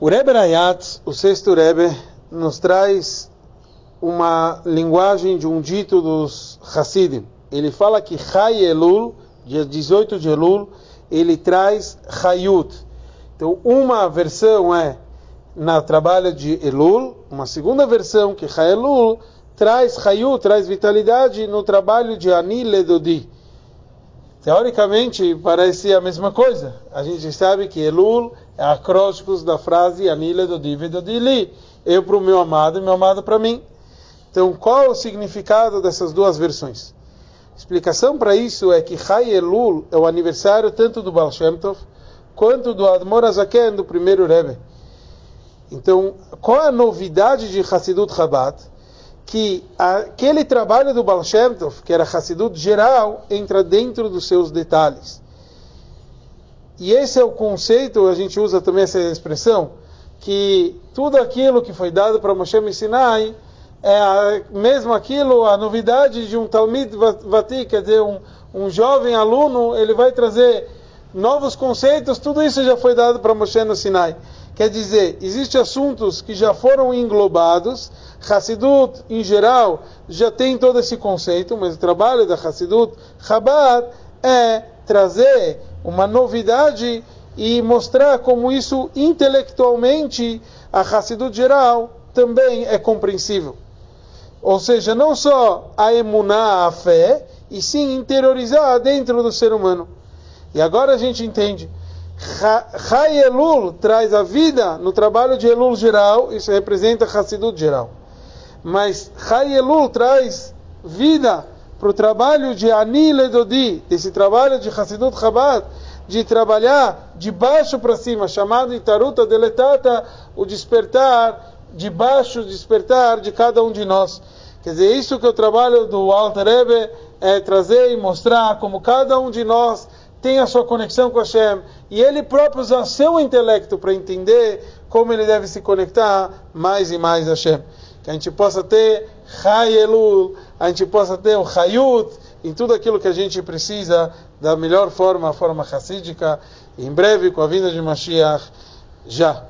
O Rebbe Rayat, o sexto Rebbe, nos traz uma linguagem de um dito dos Hasidim. Ele fala que Chai Elul, dia 18 de Elul, ele traz Chayut. Então, uma versão é na trabalho de Elul, uma segunda versão, que Chai Elul, traz Chayut, traz vitalidade no trabalho de Ani Ledodi. Teoricamente, parece a mesma coisa. A gente sabe que Elul é acrósticos da frase Anile do Dividodili. Eu para o meu amado e meu amado para mim. Então, qual o significado dessas duas versões? explicação para isso é que Chai Elul é o aniversário tanto do Baal Shem Tov quanto do Admor Azaken, do primeiro Rebbe. Então, qual a novidade de Hassidut Chabad? Que aquele trabalho do Baal Shem Tov, que era Hassidut geral, entra dentro dos seus detalhes. E esse é o conceito, a gente usa também essa expressão, que tudo aquilo que foi dado para Moshe Sinai é a, mesmo aquilo, a novidade de um Talmid Vati, quer dizer, um, um jovem aluno, ele vai trazer novos conceitos, tudo isso já foi dado para Moshe no Sinai. Quer dizer, existem assuntos que já foram englobados, Hassidut, em geral, já tem todo esse conceito, mas o trabalho da Hassidut Chabad é trazer uma novidade e mostrar como isso intelectualmente a Hassidut geral também é compreensível. Ou seja, não só a emuná, a fé, e sim interiorizar dentro do ser humano. E agora a gente entende Chai Elul traz a vida no trabalho de Elul geral, isso representa Hassidut geral. Mas Chai Elul traz vida para o trabalho de Ani Ledodi, desse trabalho de Hassidut Chabad, de trabalhar de baixo para cima, chamado Itaruta Deletata, o despertar, de baixo despertar de cada um de nós. Quer dizer, isso que o trabalho do Alter Rebbe é trazer e mostrar como cada um de nós tem a sua conexão com Hashem e ele próprio usa seu intelecto para entender como ele deve se conectar mais e mais a Hashem. Que a gente possa ter Chai Elul, a gente possa ter o Chayut, em tudo aquilo que a gente precisa da melhor forma, a forma racídica, em breve com a vinda de Mashiach, já.